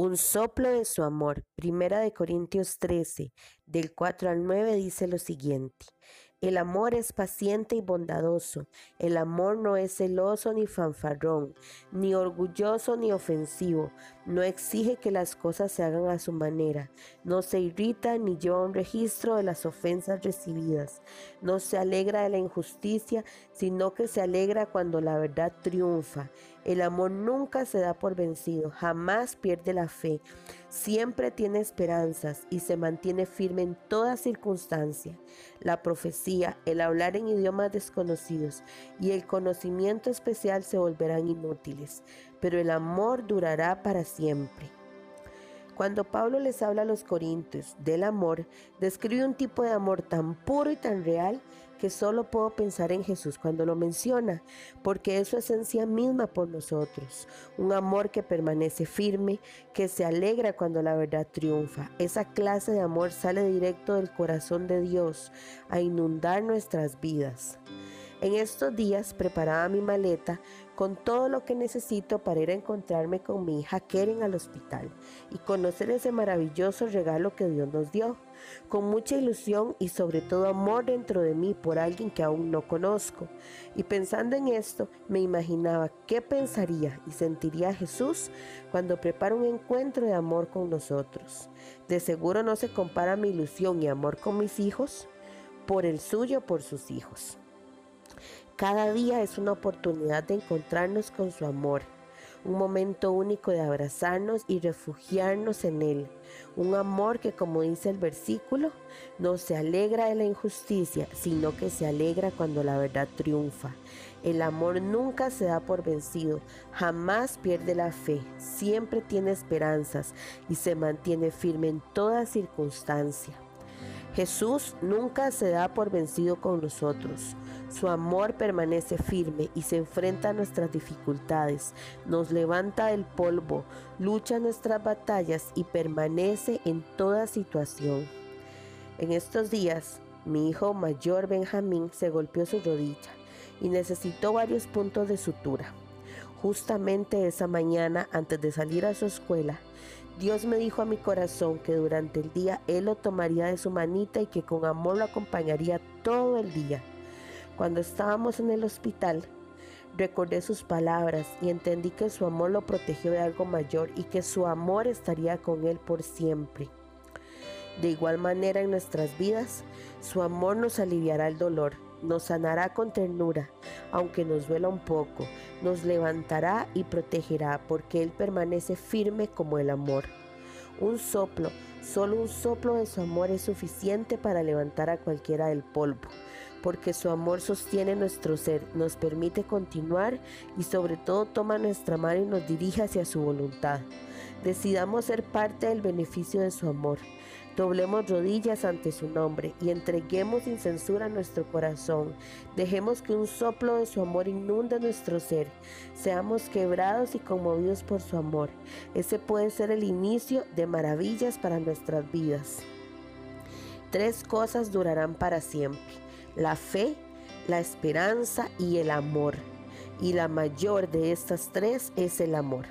un soplo de su amor. Primera de Corintios 13, del 4 al 9 dice lo siguiente. El amor es paciente y bondadoso. El amor no es celoso ni fanfarrón, ni orgulloso ni ofensivo. No exige que las cosas se hagan a su manera. No se irrita ni lleva un registro de las ofensas recibidas. No se alegra de la injusticia, sino que se alegra cuando la verdad triunfa. El amor nunca se da por vencido, jamás pierde la fe. Siempre tiene esperanzas y se mantiene firme en toda circunstancia. La profecía, el hablar en idiomas desconocidos y el conocimiento especial se volverán inútiles, pero el amor durará para siempre. Cuando Pablo les habla a los corintios del amor, describe un tipo de amor tan puro y tan real que solo puedo pensar en Jesús cuando lo menciona, porque es su esencia misma por nosotros. Un amor que permanece firme, que se alegra cuando la verdad triunfa. Esa clase de amor sale directo del corazón de Dios a inundar nuestras vidas. En estos días preparaba mi maleta con todo lo que necesito para ir a encontrarme con mi hija Keren al hospital y conocer ese maravilloso regalo que Dios nos dio, con mucha ilusión y sobre todo amor dentro de mí por alguien que aún no conozco. Y pensando en esto, me imaginaba qué pensaría y sentiría Jesús cuando prepara un encuentro de amor con nosotros. De seguro no se compara mi ilusión y amor con mis hijos por el suyo por sus hijos. Cada día es una oportunidad de encontrarnos con su amor, un momento único de abrazarnos y refugiarnos en Él. Un amor que, como dice el versículo, no se alegra de la injusticia, sino que se alegra cuando la verdad triunfa. El amor nunca se da por vencido, jamás pierde la fe, siempre tiene esperanzas y se mantiene firme en toda circunstancia. Jesús nunca se da por vencido con nosotros. Su amor permanece firme y se enfrenta a nuestras dificultades, nos levanta del polvo, lucha nuestras batallas y permanece en toda situación. En estos días, mi hijo mayor Benjamín se golpeó su rodilla y necesitó varios puntos de sutura. Justamente esa mañana, antes de salir a su escuela, Dios me dijo a mi corazón que durante el día Él lo tomaría de su manita y que con amor lo acompañaría todo el día. Cuando estábamos en el hospital, recordé sus palabras y entendí que su amor lo protegió de algo mayor y que su amor estaría con Él por siempre. De igual manera en nuestras vidas, su amor nos aliviará el dolor, nos sanará con ternura, aunque nos duela un poco, nos levantará y protegerá porque Él permanece firme como el amor. Un soplo, solo un soplo de su amor es suficiente para levantar a cualquiera del polvo porque su amor sostiene nuestro ser, nos permite continuar y sobre todo toma nuestra mano y nos dirige hacia su voluntad. Decidamos ser parte del beneficio de su amor. Doblemos rodillas ante su nombre y entreguemos sin censura nuestro corazón. Dejemos que un soplo de su amor inunde nuestro ser. Seamos quebrados y conmovidos por su amor. Ese puede ser el inicio de maravillas para nuestras vidas. Tres cosas durarán para siempre la fe, la esperanza y el amor. Y la mayor de estas tres es el amor.